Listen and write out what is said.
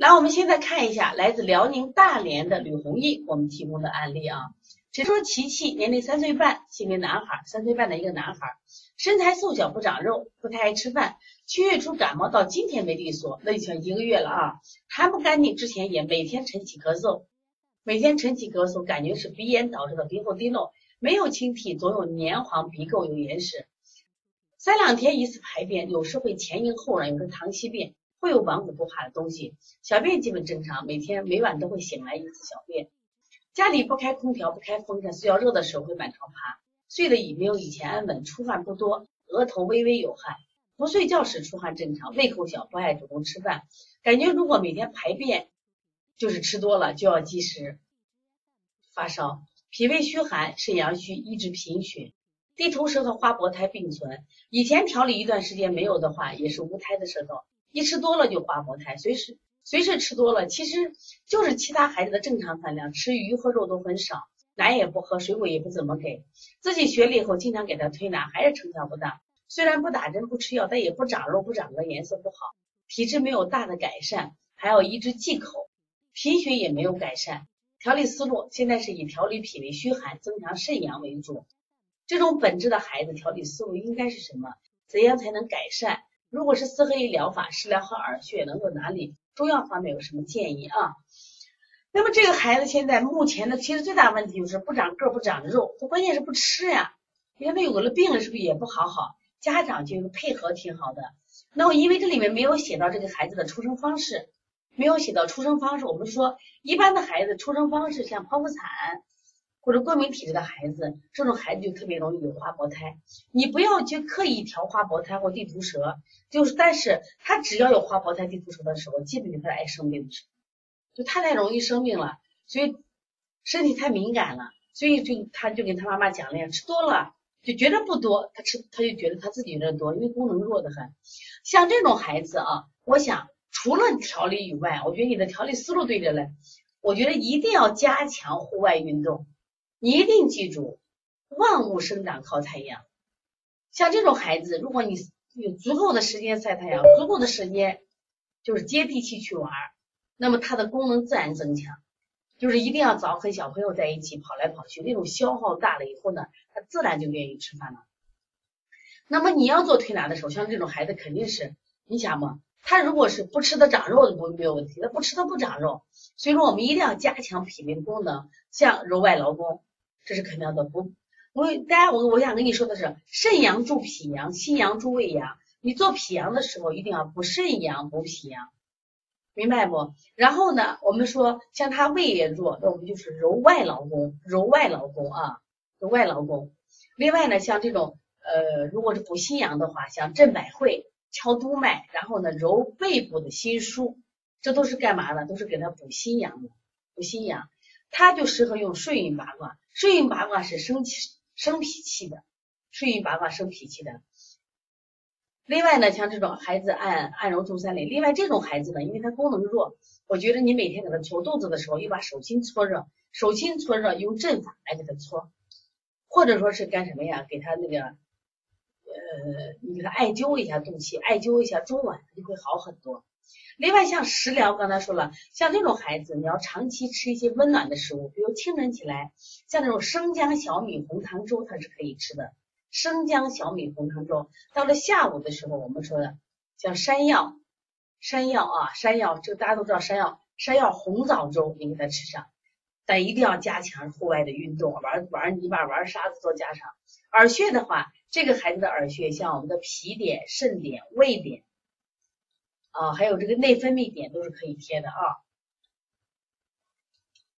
来，我们现在看一下来自辽宁大连的吕红毅我们提供的案例啊。只说琪琪年龄三岁半，性别男孩，三岁半的一个男孩，身材瘦小不长肉，不太爱吃饭。七月初感冒到今天没利索，那已经一个月了啊。痰不干净，之前也每天晨起咳嗽，每天晨起咳嗽，感觉是鼻炎导致的鼻后滴漏，没有清涕，总有黏黄鼻垢有眼屎。三两天一次排便，有时会前硬后软，有时溏稀便，会有顽固不化的东西。小便基本正常，每天每晚都会醒来一次小便。家里不开空调，不开风扇，睡觉热的时候会满床爬，睡得也没有以前安稳，出汗不多，额头微微有汗，不睡觉时出汗正常，胃口小，不爱主动吃饭，感觉如果每天排便就是吃多了就要及时。发烧，脾胃虚寒，肾阳虚，一直贫血，地头蛇和花薄胎并存，以前调理一段时间没有的话，也是无胎的舌头，一吃多了就花薄胎，随时。随时吃多了，其实就是其他孩子的正常饭量，吃鱼和肉都很少，奶也不喝，水果也不怎么给。自己学了以后，经常给他推拿，还是成效不大。虽然不打针不吃药，但也不长肉，不长个颜色不好，体质没有大的改善，还要一直忌口，贫血也没有改善。调理思路现在是以调理脾胃虚寒、增强肾阳为主。这种本质的孩子，调理思路应该是什么？怎样才能改善？如果是四合一疗法，食疗和耳穴能够哪里？中药方面有什么建议啊？那么这个孩子现在目前的其实最大问题就是不长个不长肉，他关键是不吃呀。你看他有了病了，是不是也不好好？家长就是配合挺好的。那么因为这里面没有写到这个孩子的出生方式，没有写到出生方式，我们说一般的孩子出生方式像剖腹产或者过敏体质的孩子，这种孩子就特别容易有花薄胎。你不要去刻意调花薄胎或地图舌。就是，但是他只要有花薄胎、地图舌的时候，基本就是爱生病的时候，就他太容易生病了，所以身体太敏感了，所以就他就跟他妈妈讲了，吃多了就觉得不多，他吃他就觉得他自己有点多，因为功能弱的很。像这种孩子啊，我想除了调理以外，我觉得你的调理思路对着嘞，我觉得一定要加强户外运动，你一定记住，万物生长靠太阳。像这种孩子，如果你。有足够的时间晒太阳，足够的时间就是接地气去玩，那么他的功能自然增强。就是一定要早和小朋友在一起跑来跑去，那种消耗大了以后呢，他自然就愿意吃饭了。那么你要做推拿的时候，像这种孩子肯定是，你想嘛，他如果是不吃的长肉，不没有问题；他不吃他不长肉，所以说我们一定要加强脾胃功能，像揉外劳宫，这是肯定的不。我大家我我想跟你说的是，肾阳助脾阳，心阳助胃阳。你做脾阳的时候，一定要补肾阳，补脾阳，明白不？然后呢，我们说像他胃也弱，那我们就是揉外劳宫，揉外劳宫啊，揉外劳宫。另外呢，像这种呃，如果是补心阳的话，像镇百会、敲督脉，然后呢揉背部的心腧，这都是干嘛的？都是给他补心阳的，补心阳。他就适合用顺运八卦，顺运八卦是生气。生脾气的，顺运八卦生脾气的。另外呢，像这种孩子按按揉足三里。另外这种孩子呢，因为他功能弱，我觉得你每天给他搓肚子的时候，又把手心搓热，手心搓热，用阵法来给他搓，或者说是干什么呀？给他那个呃，你给他艾灸一下肚脐，艾灸一下中脘，就会好很多。另外像食疗，刚才说了，像这种孩子，你要长期吃一些温暖的食物，比如清晨起来，像那种生姜小米红糖粥，它是可以吃的。生姜小米红糖粥，到了下午的时候，我们说的像山药，山药啊，山药，这大家都知道山药，山药红枣粥，你给他吃上，但一定要加强户外的运动，玩玩泥巴，玩沙子做加上。耳穴的话，这个孩子的耳穴像我们的脾点、肾点、胃点。啊，还有这个内分泌点都是可以贴的啊。